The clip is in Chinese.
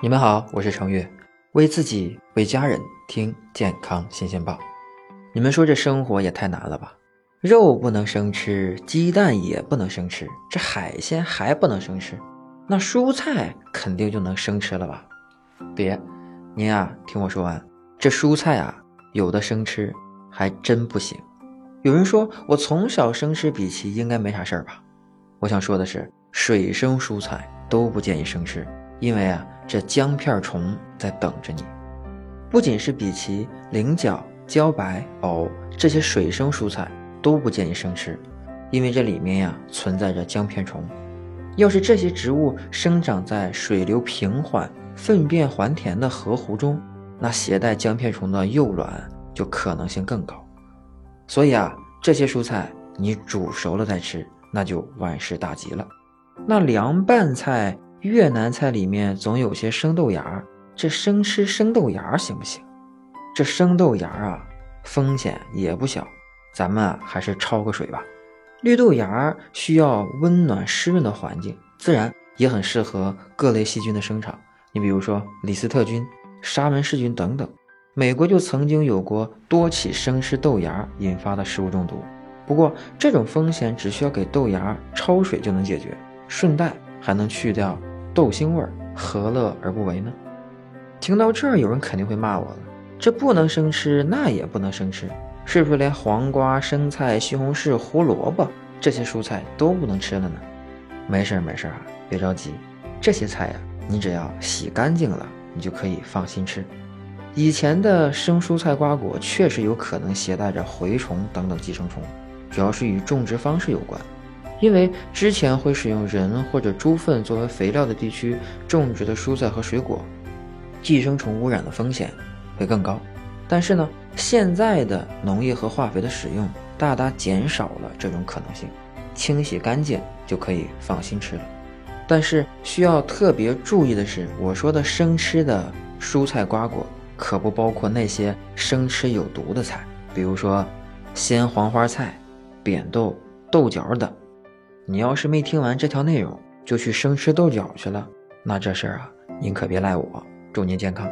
你们好，我是程月，为自己为家人听健康新鲜报。你们说这生活也太难了吧？肉不能生吃，鸡蛋也不能生吃，这海鲜还不能生吃，那蔬菜肯定就能生吃了吧？别，您啊，听我说完，这蔬菜啊，有的生吃还真不行。有人说我从小生吃比奇，应该没啥事儿吧？我想说的是，水生蔬菜都不建议生吃。因为啊，这姜片虫在等着你。不仅是比奇、菱角、茭白、藕这些水生蔬菜都不建议生吃，因为这里面呀存在着姜片虫。要是这些植物生长在水流平缓、粪便还田的河湖中，那携带姜片虫的幼卵就可能性更高。所以啊，这些蔬菜你煮熟了再吃，那就万事大吉了。那凉拌菜。越南菜里面总有些生豆芽，这生吃生豆芽行不行？这生豆芽啊，风险也不小，咱们啊还是焯个水吧。绿豆芽需要温暖湿润的环境，自然也很适合各类细菌的生长。你比如说李斯特菌、沙门氏菌等等。美国就曾经有过多起生吃豆芽引发的食物中毒，不过这种风险只需要给豆芽焯水就能解决，顺带还能去掉。豆腥味儿，何乐而不为呢？听到这儿，有人肯定会骂我了。这不能生吃，那也不能生吃，是不是连黄瓜、生菜、西红柿、胡萝卜这些蔬菜都不能吃了呢？没事儿，没事儿啊，别着急，这些菜呀，你只要洗干净了，你就可以放心吃。以前的生蔬菜瓜果确实有可能携带着蛔虫等等寄生虫，主要是与种植方式有关。因为之前会使用人或者猪粪作为肥料的地区种植的蔬菜和水果，寄生虫污染的风险会更高。但是呢，现在的农业和化肥的使用大大减少了这种可能性，清洗干净就可以放心吃了。但是需要特别注意的是，我说的生吃的蔬菜瓜果可不包括那些生吃有毒的菜，比如说鲜黄花菜、扁豆、豆角等。你要是没听完这条内容就去生吃豆角去了，那这事儿啊，您可别赖我。祝您健康。